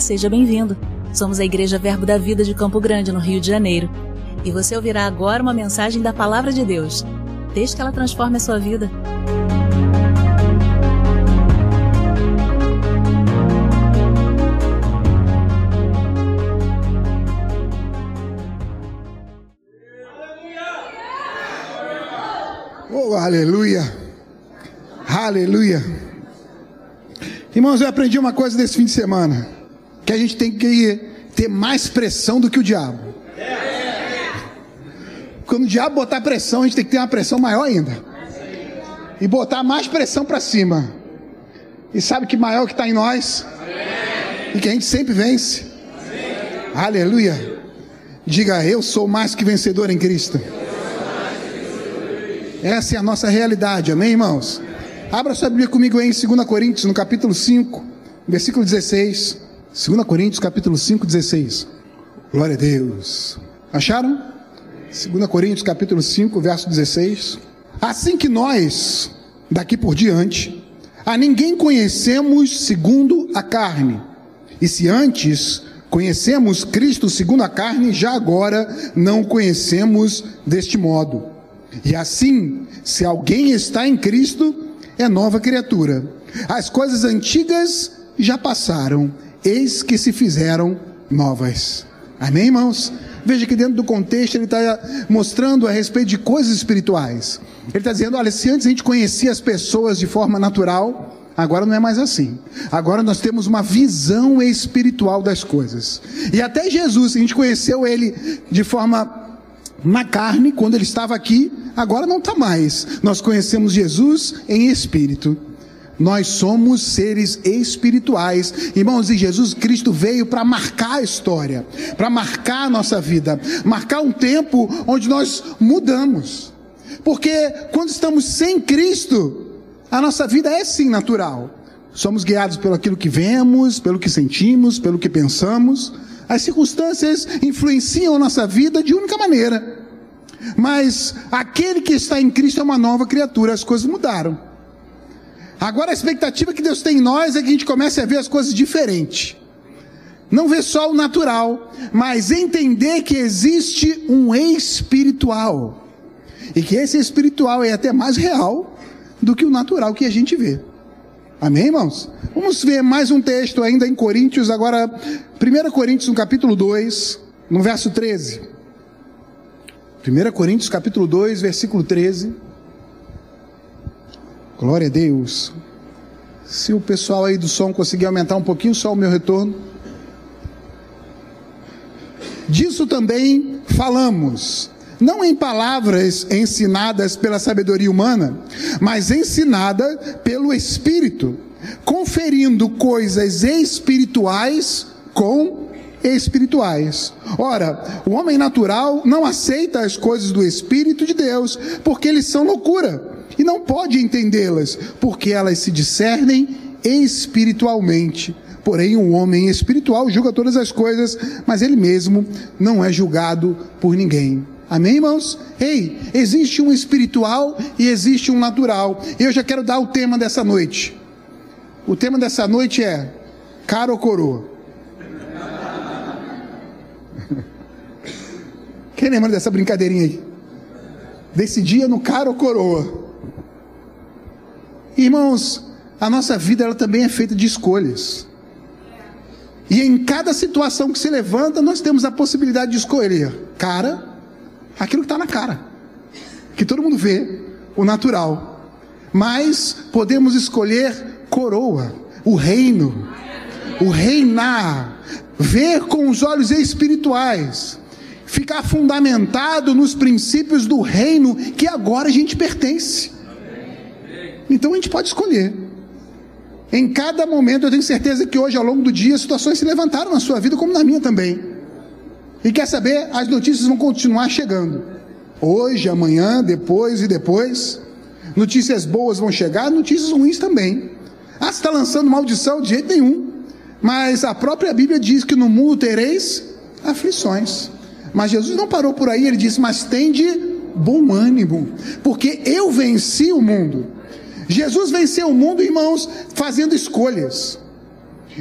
Seja bem-vindo. Somos a Igreja Verbo da Vida de Campo Grande, no Rio de Janeiro. E você ouvirá agora uma mensagem da Palavra de Deus. Desde que ela transforme a sua vida. Oh, aleluia! Aleluia! Irmãos, eu aprendi uma coisa nesse fim de semana: que a gente tem que ter mais pressão do que o diabo. Quando o diabo botar pressão, a gente tem que ter uma pressão maior ainda. E botar mais pressão para cima. E sabe que maior que está em nós? E que a gente sempre vence. Aleluia! Diga, eu sou mais que vencedor em Cristo. Essa é a nossa realidade, amém, irmãos? Abra sua Bíblia comigo aí em 2 Coríntios, no capítulo 5, versículo 16. 2 Coríntios, capítulo 5, 16. Glória a Deus. Acharam? 2 Coríntios, capítulo 5, verso 16. Assim que nós, daqui por diante, a ninguém conhecemos segundo a carne. E se antes conhecemos Cristo segundo a carne, já agora não conhecemos deste modo. E assim, se alguém está em Cristo, é nova criatura. As coisas antigas já passaram, eis que se fizeram novas. Amém, irmãos? Veja que dentro do contexto ele está mostrando a respeito de coisas espirituais. Ele está dizendo: olha, se antes a gente conhecia as pessoas de forma natural, Agora não é mais assim. Agora nós temos uma visão espiritual das coisas. E até Jesus, a gente conheceu ele de forma na carne, quando ele estava aqui, agora não está mais. Nós conhecemos Jesus em espírito. Nós somos seres espirituais. Irmãos, e Jesus Cristo veio para marcar a história, para marcar a nossa vida, marcar um tempo onde nós mudamos. Porque quando estamos sem Cristo, a nossa vida é sim natural. Somos guiados pelo aquilo que vemos, pelo que sentimos, pelo que pensamos. As circunstâncias influenciam a nossa vida de única maneira. Mas aquele que está em Cristo é uma nova criatura, as coisas mudaram. Agora a expectativa que Deus tem em nós é que a gente comece a ver as coisas diferente. Não ver só o natural, mas entender que existe um espiritual. E que esse espiritual é até mais real do que o natural que a gente vê. Amém, irmãos? Vamos ver mais um texto ainda em Coríntios, agora, 1 Coríntios, no capítulo 2, no verso 13. 1 Coríntios, capítulo 2, versículo 13. Glória a Deus. Se o pessoal aí do som conseguir aumentar um pouquinho só o meu retorno. Disso também falamos não em palavras ensinadas pela sabedoria humana, mas ensinada pelo Espírito, conferindo coisas espirituais com espirituais. Ora, o homem natural não aceita as coisas do Espírito de Deus, porque eles são loucura, e não pode entendê-las, porque elas se discernem espiritualmente. Porém, o homem espiritual julga todas as coisas, mas ele mesmo não é julgado por ninguém. Amém, irmãos? Ei, existe um espiritual e existe um natural. Eu já quero dar o tema dessa noite. O tema dessa noite é cara ou coroa? Quem lembra dessa brincadeirinha aí? Desse dia no cara ou coroa? Irmãos, a nossa vida ela também é feita de escolhas. E em cada situação que se levanta, nós temos a possibilidade de escolher cara aquilo que está na cara, que todo mundo vê, o natural. Mas podemos escolher coroa, o reino, o reinar, ver com os olhos espirituais, ficar fundamentado nos princípios do reino que agora a gente pertence. Então a gente pode escolher. Em cada momento, eu tenho certeza que hoje, ao longo do dia, situações se levantaram na sua vida, como na minha também. E quer saber? As notícias vão continuar chegando. Hoje, amanhã, depois e depois. Notícias boas vão chegar, notícias ruins também. Ah, você está lançando maldição? De jeito nenhum. Mas a própria Bíblia diz que no mundo tereis aflições. Mas Jesus não parou por aí, ele disse: Mas tende bom ânimo, porque eu venci o mundo. Jesus venceu o mundo, irmãos, fazendo escolhas.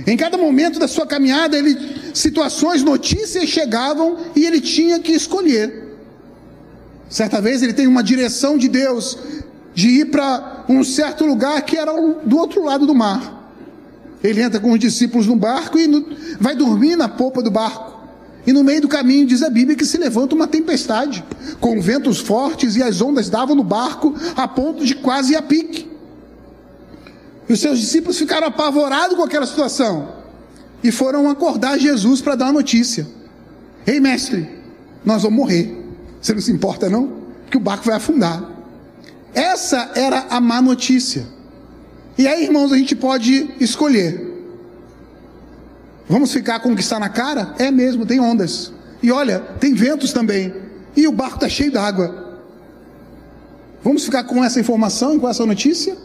Em cada momento da sua caminhada, ele, situações, notícias chegavam e ele tinha que escolher. Certa vez ele tem uma direção de Deus de ir para um certo lugar que era do outro lado do mar. Ele entra com os discípulos no barco e no, vai dormir na popa do barco. E no meio do caminho diz a Bíblia que se levanta uma tempestade, com ventos fortes e as ondas davam no barco a ponto de quase ir a pique. E os seus discípulos ficaram apavorados com aquela situação e foram acordar Jesus para dar a notícia: Ei, mestre, nós vamos morrer. Você não se importa, não? Que o barco vai afundar. Essa era a má notícia. E aí, irmãos, a gente pode escolher. Vamos ficar com o que está na cara? É mesmo, tem ondas. E olha, tem ventos também. E o barco está cheio d'água. Vamos ficar com essa informação e com essa notícia?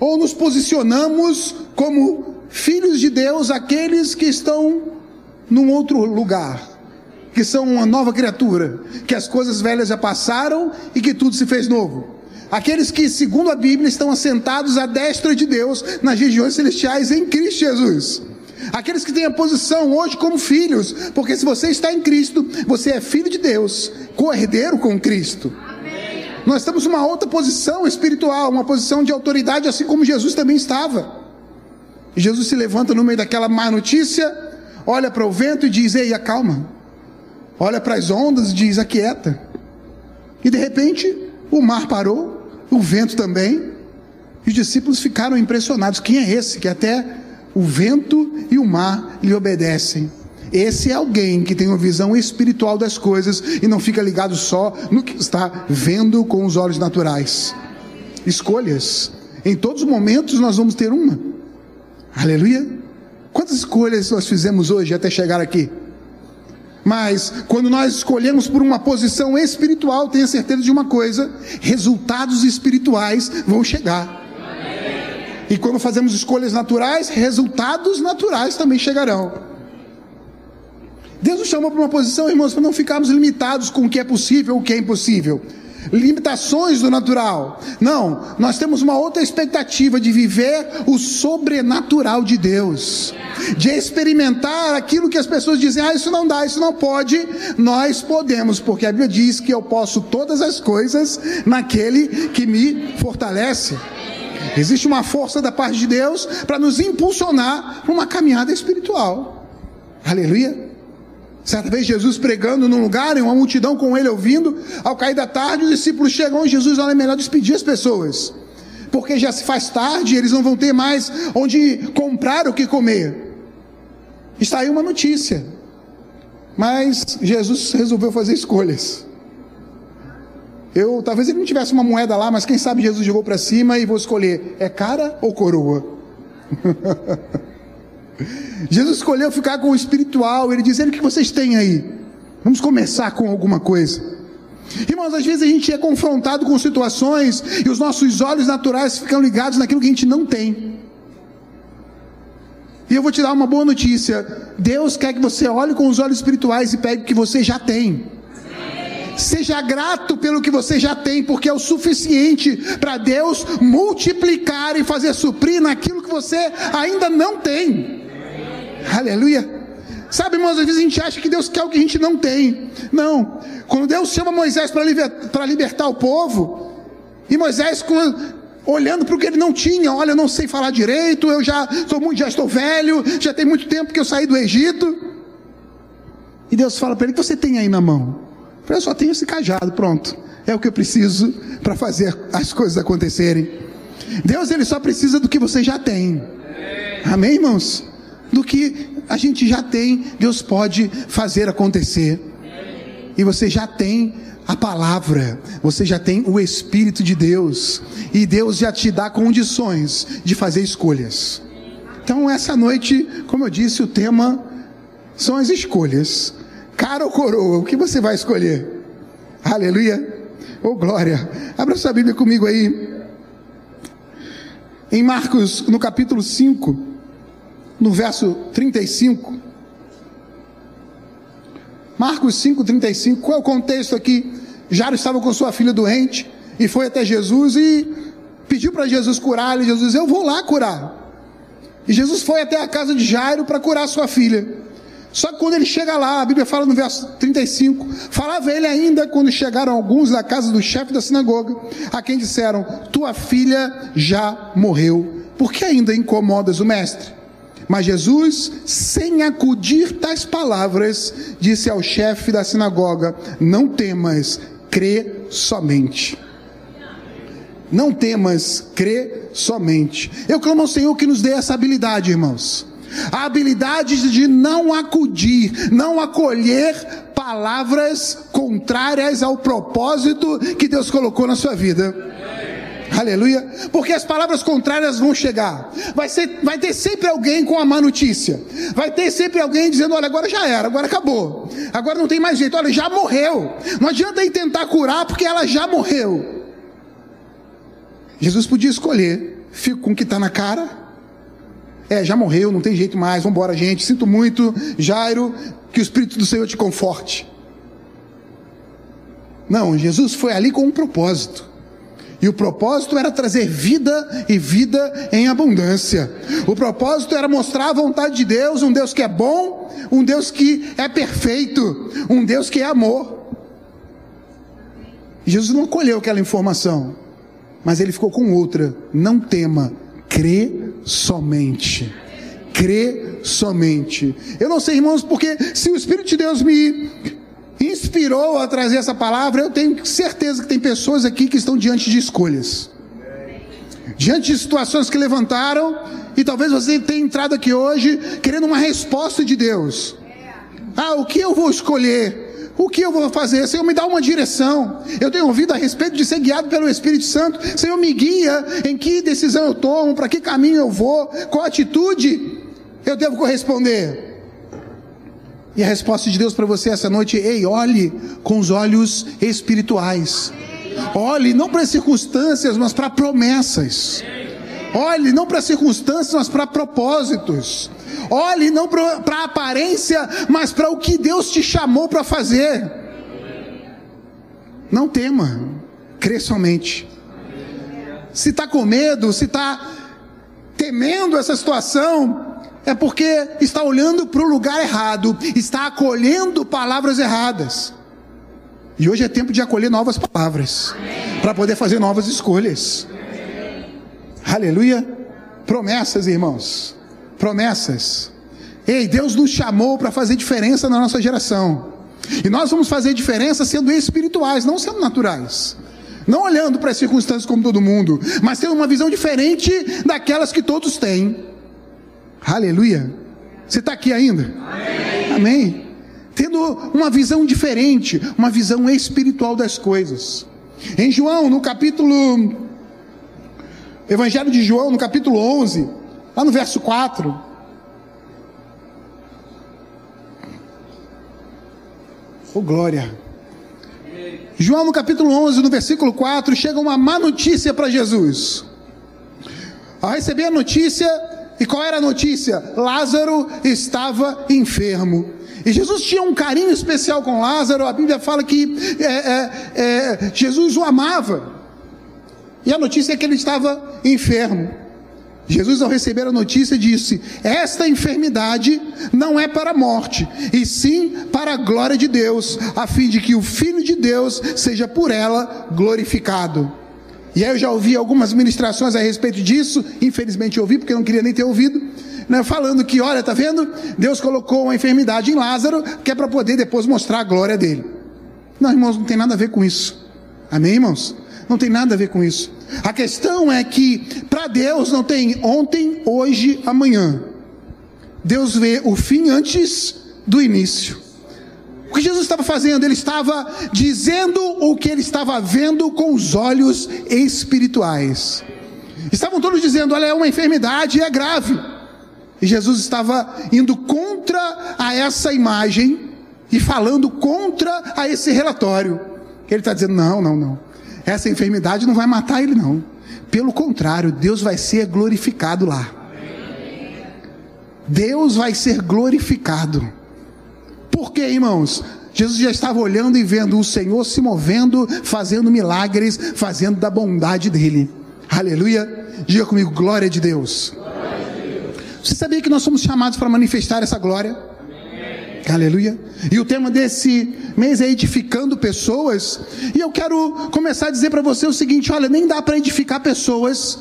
Ou nos posicionamos como filhos de Deus, aqueles que estão num outro lugar, que são uma nova criatura, que as coisas velhas já passaram e que tudo se fez novo? Aqueles que, segundo a Bíblia, estão assentados à destra de Deus nas regiões celestiais em Cristo Jesus. Aqueles que têm a posição hoje como filhos, porque se você está em Cristo, você é filho de Deus, co-herdeiro com Cristo. Nós estamos numa outra posição espiritual, uma posição de autoridade, assim como Jesus também estava. E Jesus se levanta no meio daquela má notícia, olha para o vento e diz: Ei, acalma. Olha para as ondas e diz: Aquieta. E de repente, o mar parou, o vento também. E os discípulos ficaram impressionados: Quem é esse que até o vento e o mar lhe obedecem? Esse é alguém que tem uma visão espiritual das coisas e não fica ligado só no que está vendo com os olhos naturais. Escolhas. Em todos os momentos nós vamos ter uma. Aleluia. Quantas escolhas nós fizemos hoje até chegar aqui? Mas quando nós escolhemos por uma posição espiritual, tenha certeza de uma coisa: resultados espirituais vão chegar. E quando fazemos escolhas naturais, resultados naturais também chegarão. Deus nos chamou para uma posição, irmãos, para não ficarmos limitados com o que é possível ou o que é impossível. Limitações do natural. Não, nós temos uma outra expectativa de viver o sobrenatural de Deus, de experimentar aquilo que as pessoas dizem: ah, isso não dá, isso não pode. Nós podemos, porque a Bíblia diz que eu posso todas as coisas naquele que me fortalece. Existe uma força da parte de Deus para nos impulsionar para uma caminhada espiritual. Aleluia. Certa vez Jesus pregando num lugar e uma multidão com ele ouvindo, ao cair da tarde os discípulos chegam e Jesus olha é melhor despedir as pessoas, porque já se faz tarde, eles não vão ter mais onde comprar o que comer. Está aí uma notícia, mas Jesus resolveu fazer escolhas. Eu talvez ele não tivesse uma moeda lá, mas quem sabe Jesus jogou para cima e vou escolher é cara ou coroa. Jesus escolheu ficar com o espiritual. Ele dizendo: O que vocês têm aí? Vamos começar com alguma coisa. Irmãos, às vezes a gente é confrontado com situações e os nossos olhos naturais ficam ligados naquilo que a gente não tem. E eu vou te dar uma boa notícia: Deus quer que você olhe com os olhos espirituais e pegue o que você já tem. Seja grato pelo que você já tem, porque é o suficiente para Deus multiplicar e fazer suprir naquilo que você ainda não tem. Aleluia. Sabe, irmãos, às vezes a gente acha que Deus quer o que a gente não tem. Não. Quando Deus chama Moisés para libertar, libertar o povo, e Moisés olhando para o que ele não tinha, olha, eu não sei falar direito, eu já estou muito, já estou velho, já tem muito tempo que eu saí do Egito. E Deus fala para ele: o que você tem aí na mão? Eu só tenho esse cajado, pronto. É o que eu preciso para fazer as coisas acontecerem. Deus ele só precisa do que você já tem. Amém, irmãos? Do que a gente já tem, Deus pode fazer acontecer. E você já tem a palavra, você já tem o Espírito de Deus, e Deus já te dá condições de fazer escolhas. Então, essa noite, como eu disse, o tema são as escolhas. Cara ou coroa, o que você vai escolher? Aleluia! Oh glória! Abra sua Bíblia comigo aí. Em Marcos, no capítulo 5 no verso 35. Marcos 5, 35. Qual é o contexto aqui? Jairo estava com sua filha doente e foi até Jesus e pediu para Jesus curar. E Jesus Eu vou lá curar. E Jesus foi até a casa de Jairo para curar sua filha. Só que quando ele chega lá, a Bíblia fala no verso 35, falava ele ainda quando chegaram alguns da casa do chefe da sinagoga, a quem disseram: Tua filha já morreu, por que ainda incomodas o mestre? Mas Jesus, sem acudir tais palavras, disse ao chefe da sinagoga: Não temas, crê somente. Não temas, crê somente. Eu clamo ao Senhor que nos dê essa habilidade, irmãos a habilidade de não acudir, não acolher palavras contrárias ao propósito que Deus colocou na sua vida. Aleluia. Porque as palavras contrárias vão chegar. Vai, ser, vai ter sempre alguém com a má notícia. Vai ter sempre alguém dizendo: olha, agora já era, agora acabou. Agora não tem mais jeito. Olha, já morreu. Não adianta ir tentar curar porque ela já morreu. Jesus podia escolher: fico com o que está na cara é, já morreu, não tem jeito mais, vamos embora, gente. Sinto muito, Jairo, que o Espírito do Senhor te conforte. Não, Jesus foi ali com um propósito. E o propósito era trazer vida e vida em abundância. O propósito era mostrar a vontade de Deus, um Deus que é bom, um Deus que é perfeito, um Deus que é amor. Jesus não colheu aquela informação, mas ele ficou com outra: não tema, crê somente. Crê somente. Eu não sei, irmãos, porque se o Espírito de Deus me inspirou a trazer essa palavra, eu tenho certeza que tem pessoas aqui que estão diante de escolhas. Diante de situações que levantaram, e talvez você tenha entrado aqui hoje querendo uma resposta de Deus. Ah, o que eu vou escolher? O que eu vou fazer? Senhor, me dá uma direção. Eu tenho ouvido a respeito de ser guiado pelo Espírito Santo. Senhor, me guia em que decisão eu tomo, para que caminho eu vou, qual atitude eu devo corresponder. E a resposta de Deus para você essa noite: ei, olhe com os olhos espirituais. Olhe não para as circunstâncias, mas para promessas. Olhe não para circunstâncias, mas para propósitos. Olhe não para a aparência, mas para o que Deus te chamou para fazer. Não tema, crê somente. Se está com medo, se está temendo essa situação, é porque está olhando para o lugar errado, está acolhendo palavras erradas. E hoje é tempo de acolher novas palavras, para poder fazer novas escolhas. Aleluia. Promessas, irmãos. Promessas. Ei, Deus nos chamou para fazer diferença na nossa geração. E nós vamos fazer diferença sendo espirituais, não sendo naturais. Não olhando para as circunstâncias como todo mundo, mas tendo uma visão diferente daquelas que todos têm. Aleluia. Você está aqui ainda? Amém. Amém. Tendo uma visão diferente, uma visão espiritual das coisas. Em João, no capítulo Evangelho de João, no capítulo 11, lá no verso 4. Oh, glória. João, no capítulo 11, no versículo 4, chega uma má notícia para Jesus. Ao receber a notícia, e qual era a notícia? Lázaro estava enfermo. E Jesus tinha um carinho especial com Lázaro. A Bíblia fala que é, é, é, Jesus o amava. E a notícia é que ele estava enfermo. Jesus, ao receber a notícia, disse: Esta enfermidade não é para a morte, e sim para a glória de Deus, a fim de que o Filho de Deus seja por ela glorificado. E aí eu já ouvi algumas ministrações a respeito disso, infelizmente ouvi, porque eu não queria nem ter ouvido, né, falando que, olha, tá vendo? Deus colocou uma enfermidade em Lázaro, que é para poder depois mostrar a glória dele. Não, irmãos, não tem nada a ver com isso. Amém, irmãos? Não tem nada a ver com isso. A questão é que para Deus não tem ontem, hoje, amanhã. Deus vê o fim antes do início. O que Jesus estava fazendo? Ele estava dizendo o que ele estava vendo com os olhos espirituais. Estavam todos dizendo: olha, é uma enfermidade, é grave. E Jesus estava indo contra a essa imagem e falando contra a esse relatório. Ele está dizendo: não, não, não. Essa enfermidade não vai matar ele, não. Pelo contrário, Deus vai ser glorificado lá. Deus vai ser glorificado. Quê, irmãos? Jesus já estava olhando e vendo o Senhor se movendo, fazendo milagres, fazendo da bondade dele. Aleluia. Diga comigo, glória de Deus. Você sabia que nós somos chamados para manifestar essa glória? Aleluia. E o tema desse mês é edificando pessoas. E eu quero começar a dizer para você o seguinte: olha, nem dá para edificar pessoas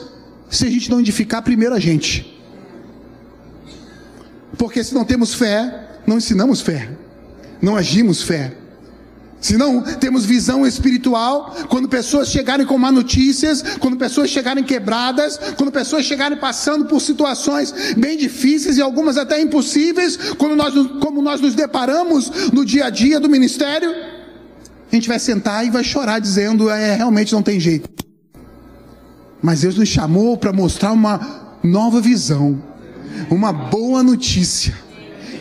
se a gente não edificar primeiro a gente. Porque se não temos fé, não ensinamos fé, não agimos fé. Se não temos visão espiritual, quando pessoas chegarem com má notícias, quando pessoas chegarem quebradas, quando pessoas chegarem passando por situações bem difíceis e algumas até impossíveis, quando nós, como nós nos deparamos no dia a dia do ministério, a gente vai sentar e vai chorar dizendo: é, realmente não tem jeito. Mas Deus nos chamou para mostrar uma nova visão, uma boa notícia.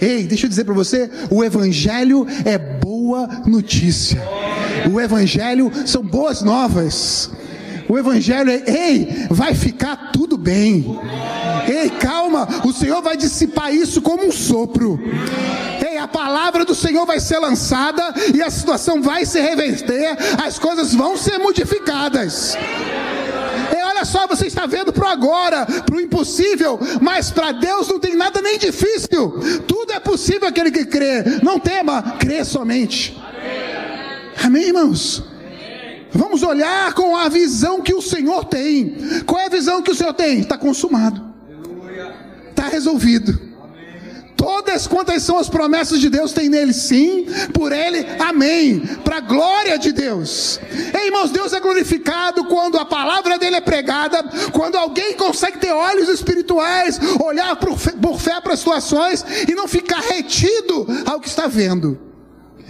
Ei, deixa eu dizer para você: o Evangelho é boa notícia. O Evangelho são boas novas. O Evangelho é: ei, vai ficar tudo bem. Ei, calma, o Senhor vai dissipar isso como um sopro. Ei, a palavra do Senhor vai ser lançada e a situação vai se reverter, as coisas vão ser modificadas só, você está vendo para agora, para o impossível, mas para Deus não tem nada nem difícil. Tudo é possível aquele que crê. Não tema, crê somente. Amém, irmãos? Vamos olhar com a visão que o Senhor tem. Qual é a visão que o Senhor tem? Está consumado. Está resolvido. Todas quantas são as promessas de Deus tem nele sim, por ele, amém. Para a glória de Deus. Ei, irmãos, Deus é glorificado quando a palavra dele é pregada, quando alguém consegue ter olhos espirituais, olhar por fé, por fé para as situações e não ficar retido ao que está vendo.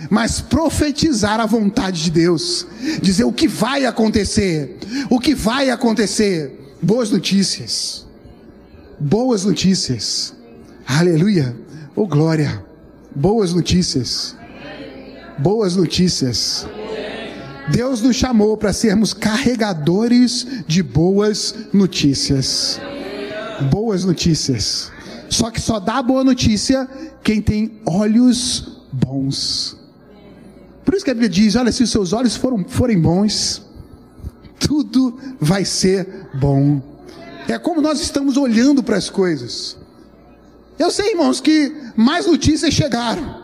Mas profetizar a vontade de Deus, dizer o que vai acontecer, o que vai acontecer. Boas notícias. Boas notícias. Aleluia. Oh glória. Boas notícias. Boas notícias. Deus nos chamou para sermos carregadores de boas notícias. Boas notícias. Só que só dá boa notícia quem tem olhos bons. Por isso que a Bíblia diz: olha, se os seus olhos foram, forem bons, tudo vai ser bom. É como nós estamos olhando para as coisas. Eu sei, irmãos, que mais notícias chegaram.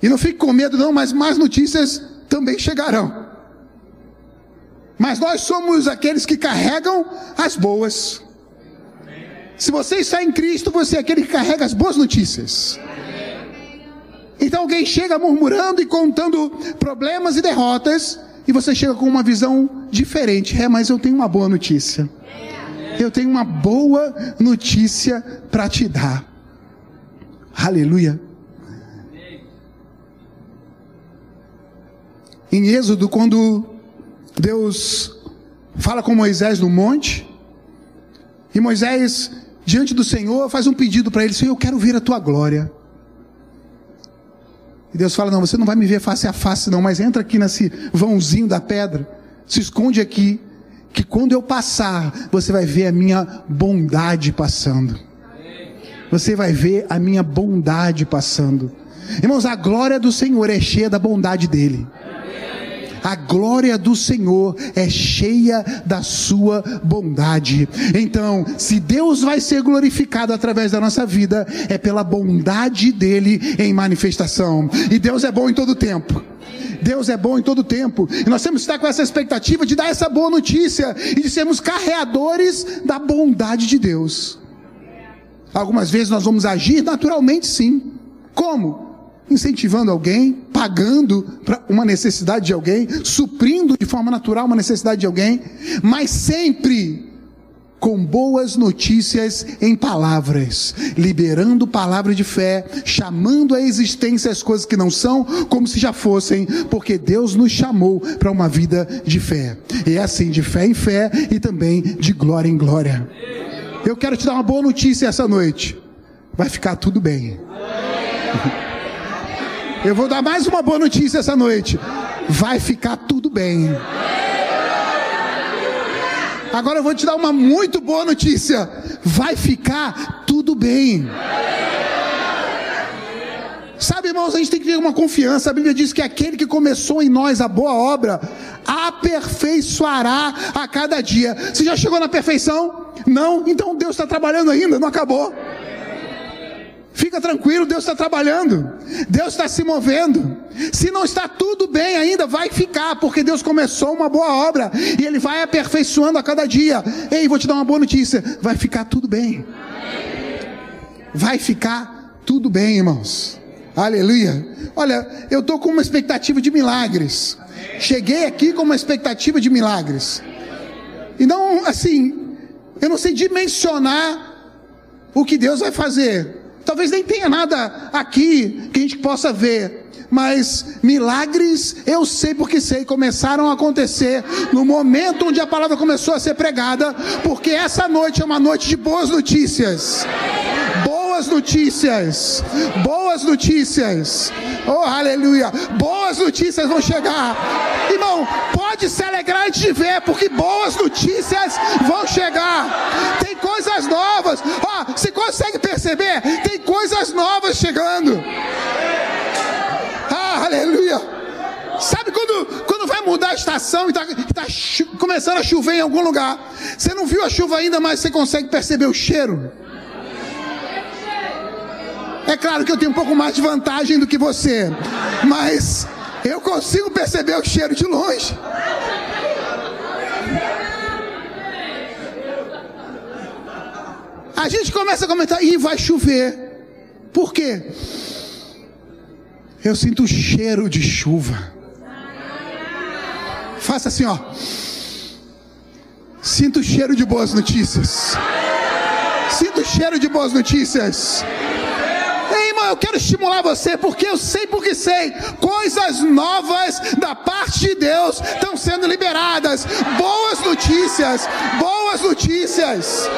E não fique com medo, não, mas mais notícias também chegarão. Mas nós somos aqueles que carregam as boas. Se você está em Cristo, você é aquele que carrega as boas notícias. Então alguém chega murmurando e contando problemas e derrotas, e você chega com uma visão diferente. É, mas eu tenho uma boa notícia. Eu tenho uma boa notícia para te dar. Aleluia. Em Êxodo, quando Deus fala com Moisés no monte, e Moisés, diante do Senhor, faz um pedido para ele: Senhor, eu quero ver a tua glória. E Deus fala: Não, você não vai me ver face a face, não, mas entra aqui nesse vãozinho da pedra, se esconde aqui, que quando eu passar, você vai ver a minha bondade passando você vai ver a minha bondade passando. Irmãos, a glória do Senhor é cheia da bondade dele. A glória do Senhor é cheia da sua bondade. Então, se Deus vai ser glorificado através da nossa vida, é pela bondade dele em manifestação. E Deus é bom em todo tempo. Deus é bom em todo tempo. E nós temos que estar com essa expectativa de dar essa boa notícia e de sermos carreadores da bondade de Deus. Algumas vezes nós vamos agir naturalmente, sim. Como? Incentivando alguém, pagando para uma necessidade de alguém, suprindo de forma natural uma necessidade de alguém, mas sempre com boas notícias em palavras, liberando palavras de fé, chamando à existência as coisas que não são como se já fossem, porque Deus nos chamou para uma vida de fé. E é assim, de fé em fé e também de glória em glória. Eu quero te dar uma boa notícia essa noite. Vai ficar tudo bem. Eu vou dar mais uma boa notícia essa noite. Vai ficar tudo bem. Agora eu vou te dar uma muito boa notícia. Vai ficar tudo bem. Sabe, irmãos, a gente tem que ter uma confiança. A Bíblia diz que aquele que começou em nós a boa obra, aperfeiçoará a cada dia. Você já chegou na perfeição? Não? Então Deus está trabalhando ainda, não acabou. Fica tranquilo, Deus está trabalhando, Deus está se movendo. Se não está tudo bem ainda, vai ficar, porque Deus começou uma boa obra e Ele vai aperfeiçoando a cada dia. Ei, vou te dar uma boa notícia: vai ficar tudo bem. Vai ficar tudo bem, irmãos. Aleluia. Olha, eu estou com uma expectativa de milagres. Cheguei aqui com uma expectativa de milagres. E não, assim, eu não sei dimensionar o que Deus vai fazer. Talvez nem tenha nada aqui que a gente possa ver. Mas milagres, eu sei porque sei, começaram a acontecer no momento onde a palavra começou a ser pregada, porque essa noite é uma noite de boas notícias. Boas notícias, boas notícias, oh aleluia, boas notícias vão chegar, irmão. Pode se alegrar de ver, porque boas notícias vão chegar. Tem coisas novas, ó, oh, você consegue perceber? Tem coisas novas chegando. Ah, aleluia. Sabe quando, quando vai mudar a estação e está tá começando a chover em algum lugar? Você não viu a chuva ainda, mas você consegue perceber o cheiro. É claro que eu tenho um pouco mais de vantagem do que você, mas eu consigo perceber o cheiro de longe. A gente começa a comentar, e vai chover. Por quê? Eu sinto o cheiro de chuva. Faça assim, ó. Sinto o cheiro de boas notícias. Sinto o cheiro de boas notícias. Eu quero estimular você, porque eu sei porque sei. Coisas novas da parte de Deus estão sendo liberadas. Boas notícias. Boas notícias.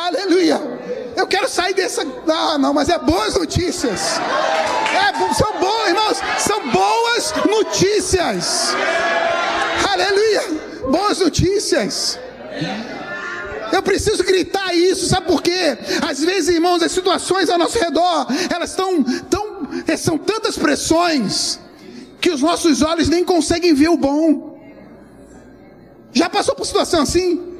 Aleluia. Eu quero sair dessa. Ah, não, mas é boas notícias. É, são boas, irmãos, são boas notícias. Aleluia. Boas notícias. Eu preciso gritar isso, sabe por quê? Às vezes, irmãos, as situações ao nosso redor, elas estão tão, é, são tantas pressões que os nossos olhos nem conseguem ver o bom. Já passou por situação assim?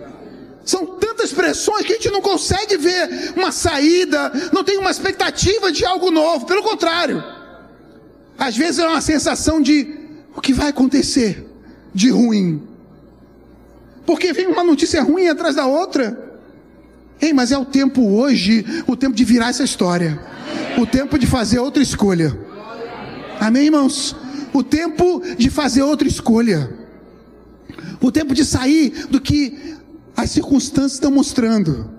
São tantas pressões que a gente não consegue ver uma saída, não tem uma expectativa de algo novo, pelo contrário. Às vezes é uma sensação de o que vai acontecer de ruim. Porque vem uma notícia ruim atrás da outra. Ei, mas é o tempo hoje, o tempo de virar essa história. O tempo de fazer outra escolha. Amém, irmãos? O tempo de fazer outra escolha. O tempo de sair do que as circunstâncias estão mostrando.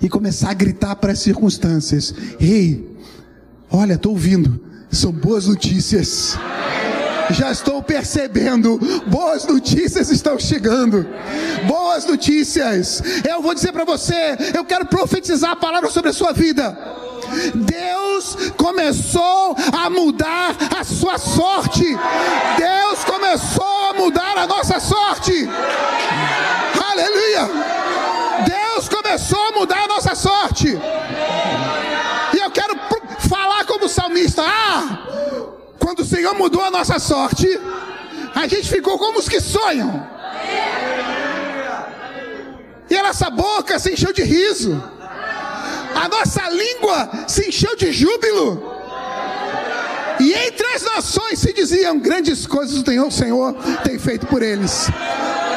E começar a gritar para as circunstâncias: Ei, olha, estou ouvindo, são boas notícias. Já estou percebendo, boas notícias estão chegando. Boas notícias. Eu vou dizer para você, eu quero profetizar a palavra sobre a sua vida. Deus começou a mudar a sua sorte. Deus começou a mudar a nossa sorte. Aleluia! Deus começou a mudar a nossa sorte. E eu quero falar como salmista: ah, quando o Senhor mudou a nossa sorte, a gente ficou como os que sonham. E a nossa boca se encheu de riso a nossa língua se encheu de júbilo. E entre as nações se diziam: grandes coisas o Senhor tem feito por eles.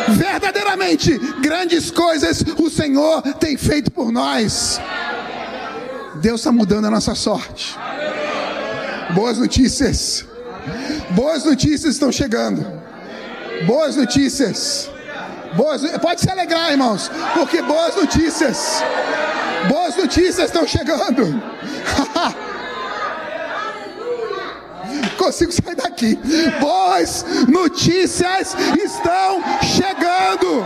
Verdadeiramente, grandes coisas o Senhor tem feito por nós. Deus está mudando a nossa sorte. Boas notícias. Boas notícias estão chegando. Boas notícias. Boas, pode se alegrar, irmãos, porque boas notícias. Boas notícias estão chegando. Consigo sair daqui. Boas notícias estão chegando.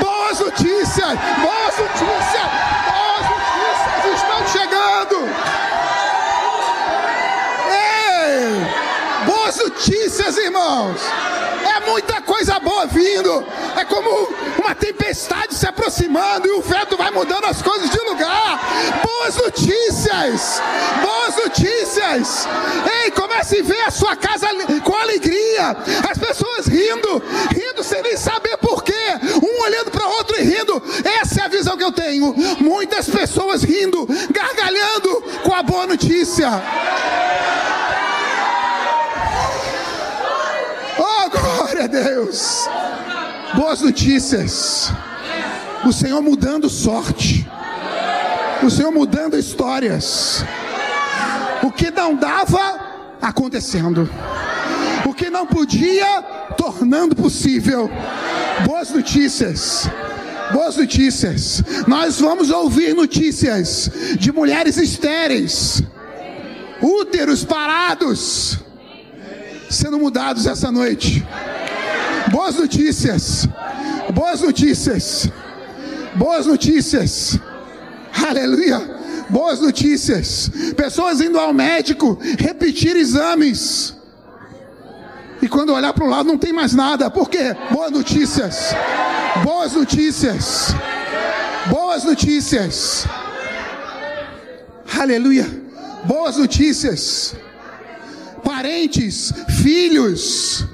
Boas notícias. Boas notícias. Boas notícias estão chegando. Ei, boas notícias, irmãos muita coisa boa vindo. É como uma tempestade se aproximando e o vento vai mudando as coisas de lugar. Boas notícias! Boas notícias! Ei, comece a ver a sua casa com alegria. As pessoas rindo, rindo sem nem saber porquê. Um olhando para o outro e rindo. Essa é a visão que eu tenho. Muitas pessoas rindo, gargalhando com a boa notícia. Oh, glória a Deus! Boas notícias. O Senhor mudando sorte. O Senhor mudando histórias. O que não dava, acontecendo. O que não podia, tornando possível. Boas notícias. Boas notícias. Nós vamos ouvir notícias de mulheres estéreis, úteros parados, sendo mudados essa noite. Boas notícias. Boas notícias. Boas notícias. Aleluia. Boas notícias. Pessoas indo ao médico repetir exames. E quando olhar para o lado não tem mais nada. Por quê? Boas notícias. Boas notícias. Boas notícias. Aleluia. Boas notícias. Parentes, filhos,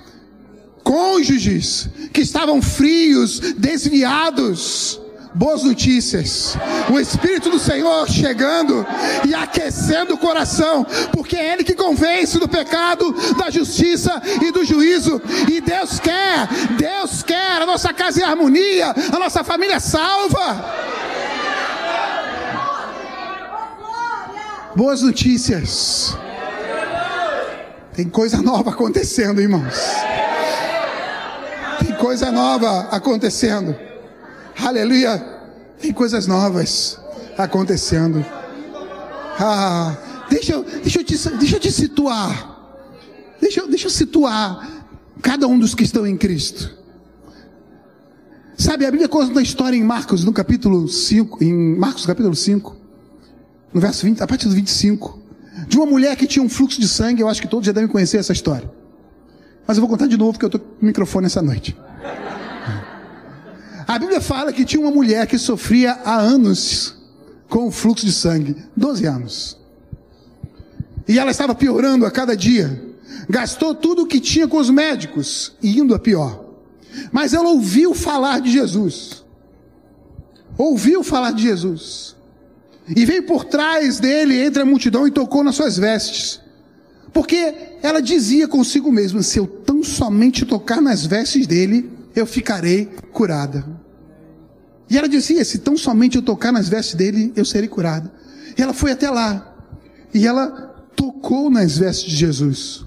cônjuges que estavam frios, desviados. Boas notícias. O Espírito do Senhor chegando e aquecendo o coração, porque é Ele que convence do pecado, da justiça e do juízo. E Deus quer, Deus quer a nossa casa em harmonia, a nossa família salva. Boas notícias. Tem coisa nova acontecendo, irmãos coisa nova acontecendo. Aleluia. Tem coisas novas acontecendo. Ah, deixa, deixa, eu te, deixa eu te situar. Deixa, deixa eu situar cada um dos que estão em Cristo. Sabe, a Bíblia conta uma história em Marcos, no capítulo 5, em Marcos capítulo 5, no verso 20, a partir do 25, de uma mulher que tinha um fluxo de sangue, eu acho que todos já devem conhecer essa história. Mas eu vou contar de novo porque eu estou com o microfone essa noite. A Bíblia fala que tinha uma mulher que sofria há anos com fluxo de sangue 12 anos. E ela estava piorando a cada dia. Gastou tudo o que tinha com os médicos, indo a pior. Mas ela ouviu falar de Jesus. Ouviu falar de Jesus. E veio por trás dele, entre a multidão, e tocou nas suas vestes. Porque ela dizia consigo mesma: se eu tão somente tocar nas vestes dele, eu ficarei curada. E ela dizia: se tão somente eu tocar nas vestes dele, eu serei curada. E ela foi até lá. E ela tocou nas vestes de Jesus.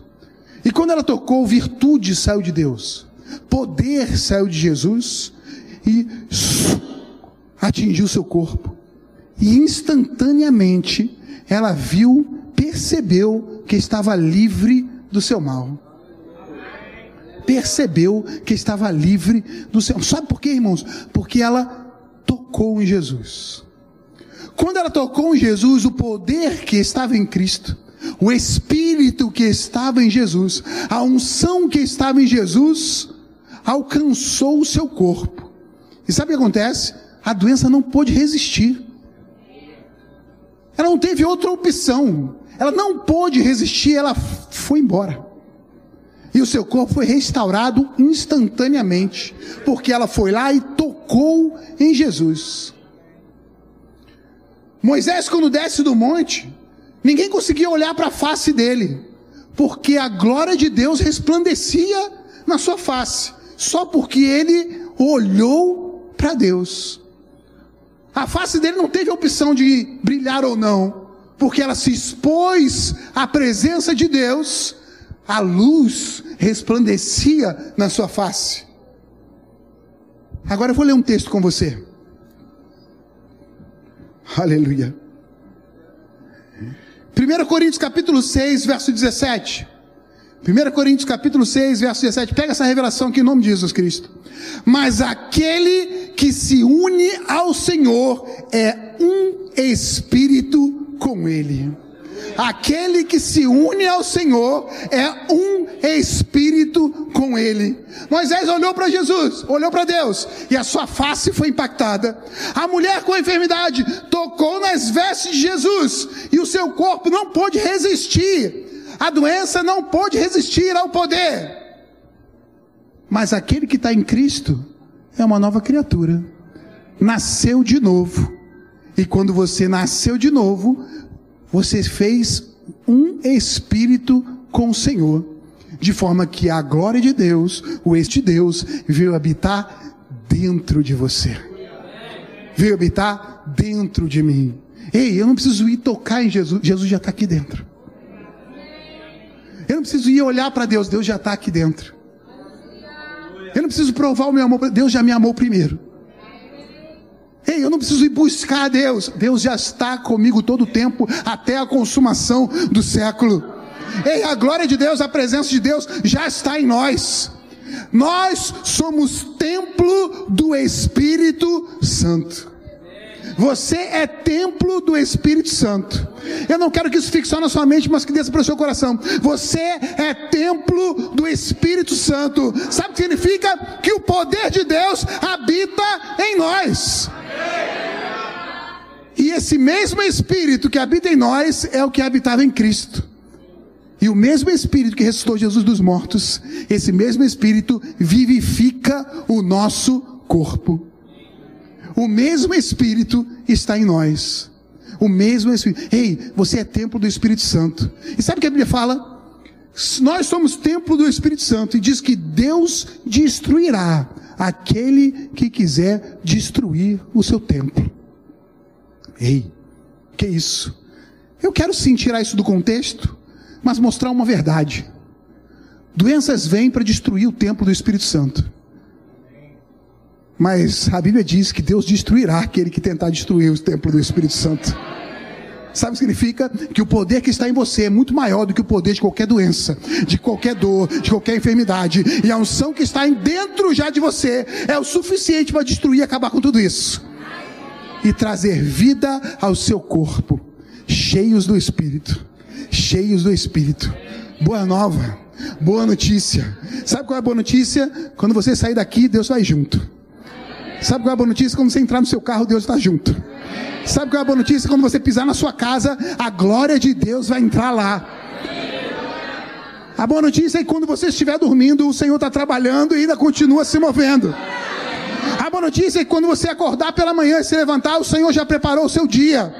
E quando ela tocou, virtude saiu de Deus. Poder saiu de Jesus e atingiu seu corpo. E instantaneamente ela viu, percebeu que estava livre do seu mal percebeu que estava livre do céu. Sabe por quê, irmãos? Porque ela tocou em Jesus. Quando ela tocou em Jesus, o poder que estava em Cristo, o Espírito que estava em Jesus, a unção que estava em Jesus, alcançou o seu corpo. E sabe o que acontece? A doença não pôde resistir. Ela não teve outra opção. Ela não pôde resistir, ela foi embora. E o seu corpo foi restaurado instantaneamente, porque ela foi lá e tocou em Jesus. Moisés, quando desce do monte, ninguém conseguia olhar para a face dele, porque a glória de Deus resplandecia na sua face, só porque ele olhou para Deus. A face dele não teve a opção de brilhar ou não, porque ela se expôs à presença de Deus a luz resplandecia na sua face. Agora eu vou ler um texto com você. Aleluia. 1 Coríntios capítulo 6, verso 17. 1 Coríntios capítulo 6, verso 17. Pega essa revelação aqui em nome de Jesus Cristo. Mas aquele que se une ao Senhor é um espírito com ele. Aquele que se une ao Senhor é um espírito com ele. Moisés olhou para Jesus, olhou para Deus, e a sua face foi impactada. A mulher com a enfermidade tocou nas vestes de Jesus, e o seu corpo não pôde resistir. A doença não pôde resistir ao poder. Mas aquele que está em Cristo é uma nova criatura. nasceu de novo. E quando você nasceu de novo, você fez um espírito com o Senhor, de forma que a glória de Deus, o este Deus, veio habitar dentro de você. Veio habitar dentro de mim. Ei, eu não preciso ir tocar em Jesus, Jesus já está aqui dentro. Eu não preciso ir olhar para Deus, Deus já está aqui dentro. Eu não preciso provar o meu amor, Deus já me amou primeiro. Ei, eu não preciso ir buscar Deus, Deus já está comigo todo o tempo, até a consumação do século. Ei, a glória de Deus, a presença de Deus já está em nós. Nós somos templo do Espírito Santo. Você é templo do Espírito Santo. Eu não quero que isso fique só na sua mente, mas que desça para o seu coração. Você é templo do Espírito Santo. Sabe o que significa? Que o poder de Deus habita em nós. E esse mesmo Espírito que habita em nós é o que habitava em Cristo. E o mesmo Espírito que ressuscitou Jesus dos mortos, esse mesmo Espírito vivifica o nosso corpo. O mesmo Espírito está em nós. O mesmo Espírito. Ei, você é templo do Espírito Santo. E sabe o que a Bíblia fala? Nós somos templo do Espírito Santo e diz que Deus destruirá aquele que quiser destruir o seu templo. Ei, que isso? Eu quero sim tirar isso do contexto, mas mostrar uma verdade. Doenças vêm para destruir o templo do Espírito Santo. Mas a Bíblia diz que Deus destruirá aquele que tentar destruir o templo do Espírito Santo. Sabe o que significa? Que o poder que está em você é muito maior do que o poder de qualquer doença, de qualquer dor, de qualquer enfermidade. E a unção que está dentro já de você é o suficiente para destruir e acabar com tudo isso. E trazer vida ao seu corpo, cheios do Espírito. Cheios do Espírito. Boa nova, boa notícia. Sabe qual é a boa notícia? Quando você sair daqui, Deus vai junto. Sabe qual é a boa notícia? Quando você entrar no seu carro, Deus está junto. Sabe qual é a boa notícia? Quando você pisar na sua casa, a glória de Deus vai entrar lá. A boa notícia é que quando você estiver dormindo, o Senhor está trabalhando e ainda continua se movendo. Boa notícia é que quando você acordar pela manhã e se levantar, o Senhor já preparou o seu dia.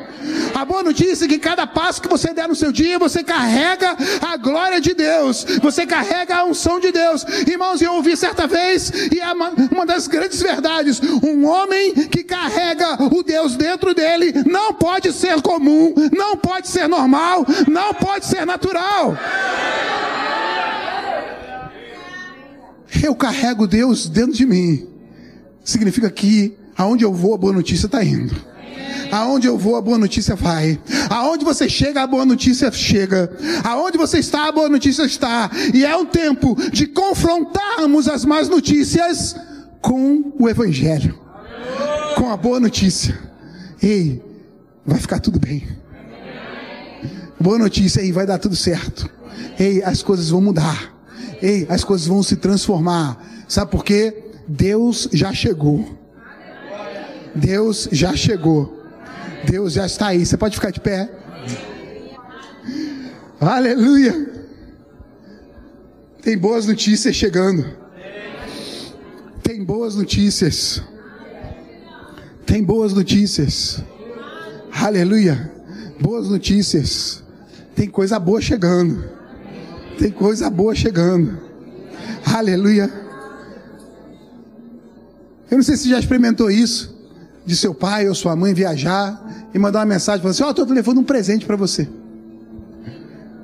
A boa notícia é que cada passo que você der no seu dia, você carrega a glória de Deus, você carrega a unção de Deus. Irmãos, eu ouvi certa vez, e é uma das grandes verdades: um homem que carrega o Deus dentro dele não pode ser comum, não pode ser normal, não pode ser natural. Eu carrego Deus dentro de mim. Significa que aonde eu vou, a boa notícia está indo. Aonde eu vou, a boa notícia vai. Aonde você chega, a boa notícia chega. Aonde você está, a boa notícia está. E é um tempo de confrontarmos as más notícias com o Evangelho, com a boa notícia. Ei, vai ficar tudo bem. Boa notícia aí, vai dar tudo certo. Ei, as coisas vão mudar. Ei, as coisas vão se transformar. Sabe por quê? Deus já chegou. Deus já chegou. Deus já está aí. Você pode ficar de pé? Aleluia. Tem boas notícias chegando. Tem boas notícias. Tem boas notícias. Aleluia. Boas notícias. Tem coisa boa chegando. Tem coisa boa chegando. Aleluia. Eu não sei se já experimentou isso de seu pai ou sua mãe viajar e mandar uma mensagem falando assim: Ó, oh, estou levando um presente para você.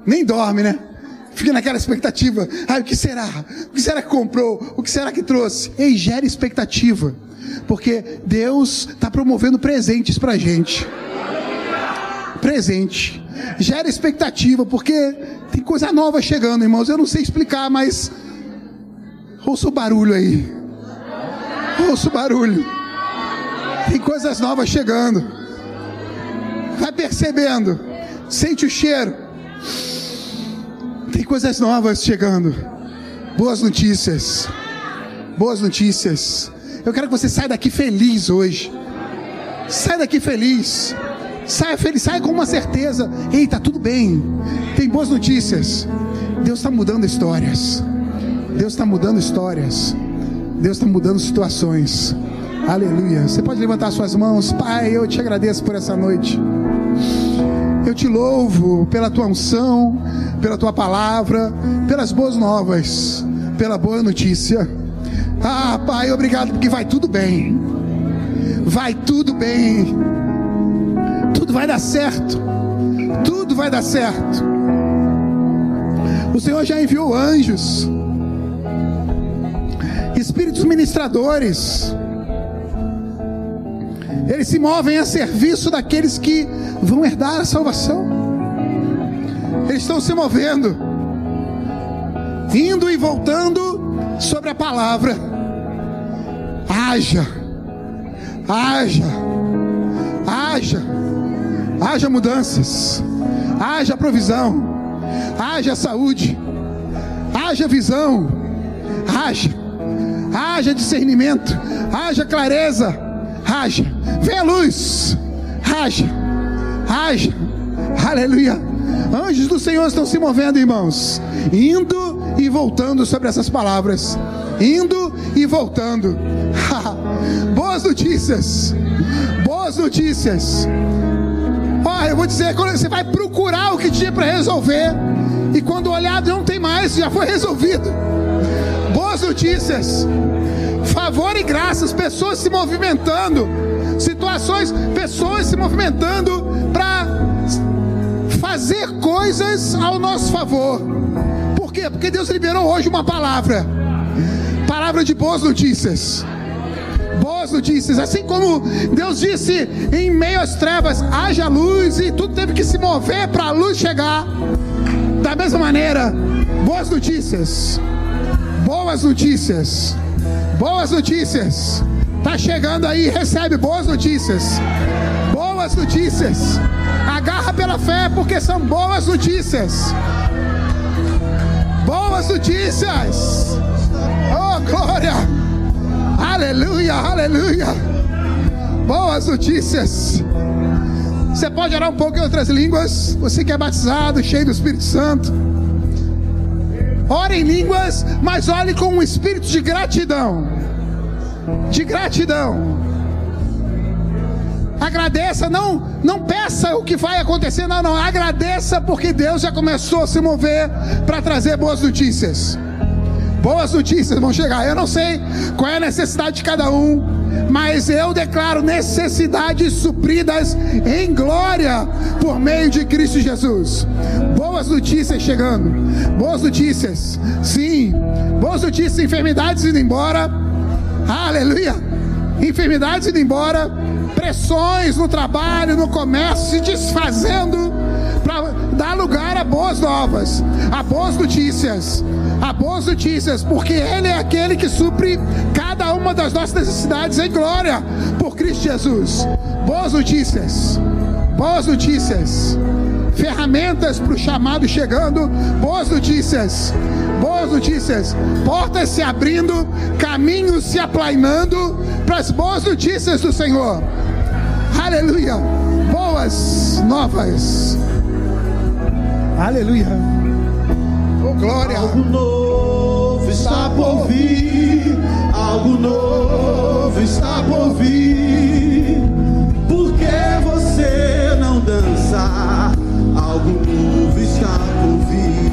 Nem dorme, né? Fica naquela expectativa. Ah, o que será? O que será que comprou? O que será que trouxe? Ei, gera expectativa. Porque Deus está promovendo presentes para a gente. Presente. Gera expectativa, porque tem coisa nova chegando, irmãos. Eu não sei explicar, mas. Ouça o barulho aí. Ouça o barulho. Tem coisas novas chegando. Vai percebendo. Sente o cheiro. Tem coisas novas chegando. Boas notícias. Boas notícias. Eu quero que você saia daqui feliz hoje. Saia daqui feliz. Saia feliz, saia com uma certeza. Ei, tá tudo bem. Tem boas notícias. Deus está mudando histórias. Deus está mudando histórias. Deus está mudando situações. Aleluia. Você pode levantar suas mãos. Pai, eu te agradeço por essa noite. Eu te louvo pela tua unção, pela tua palavra, pelas boas novas, pela boa notícia. Ah, Pai, obrigado porque vai tudo bem. Vai tudo bem. Tudo vai dar certo. Tudo vai dar certo. O Senhor já enviou anjos, espíritos ministradores. Eles se movem a serviço daqueles que vão herdar a salvação. Eles estão se movendo, indo e voltando sobre a palavra. Haja, haja, haja, haja mudanças, haja provisão, haja saúde, haja visão, haja, haja discernimento, haja clareza, haja, venha a luz, haja, haja, aleluia. Anjos do Senhor estão se movendo, irmãos, indo e voltando sobre essas palavras, indo e voltando. Boas notícias, boas notícias. Ó, eu vou dizer, quando você vai procurar o que tinha para resolver, e quando olhar, não tem mais, já foi resolvido. Boas notícias, favor e graças, pessoas se movimentando, situações, pessoas se movimentando para fazer coisas ao nosso favor. Por quê? Porque Deus liberou hoje uma palavra, palavra de boas notícias boas notícias. Assim como Deus disse em meio às trevas: haja luz, e tudo teve que se mover para a luz chegar. Da mesma maneira, boas notícias. Boas notícias. Boas notícias. Tá chegando aí, recebe boas notícias. Boas notícias. Agarra pela fé, porque são boas notícias. Boas notícias. Oh, glória. Aleluia, aleluia. Boas notícias. Você pode orar um pouco em outras línguas. Você que é batizado, cheio do Espírito Santo. Ore em línguas, mas ore com um espírito de gratidão. De gratidão. Agradeça, não, não peça o que vai acontecer, não, não. Agradeça porque Deus já começou a se mover para trazer boas notícias. Boas notícias vão chegar. Eu não sei qual é a necessidade de cada um, mas eu declaro necessidades supridas em glória por meio de Cristo Jesus. Boas notícias chegando. Boas notícias. Sim. Boas notícias, enfermidades indo embora. Aleluia. Enfermidades indo embora, pressões no trabalho, no comércio se desfazendo para dar lugar a boas novas, a boas notícias a boas notícias, porque Ele é aquele que supre cada uma das nossas necessidades em glória por Cristo Jesus. Boas notícias, boas notícias, ferramentas para o chamado chegando, boas notícias, boas notícias, portas se abrindo, caminhos se aplainando para as boas notícias do Senhor. Aleluia, boas novas. Aleluia. Oh, glória. Algo novo está por vir. Algo novo está por vir. Por que você não dança? Algo novo está por vir.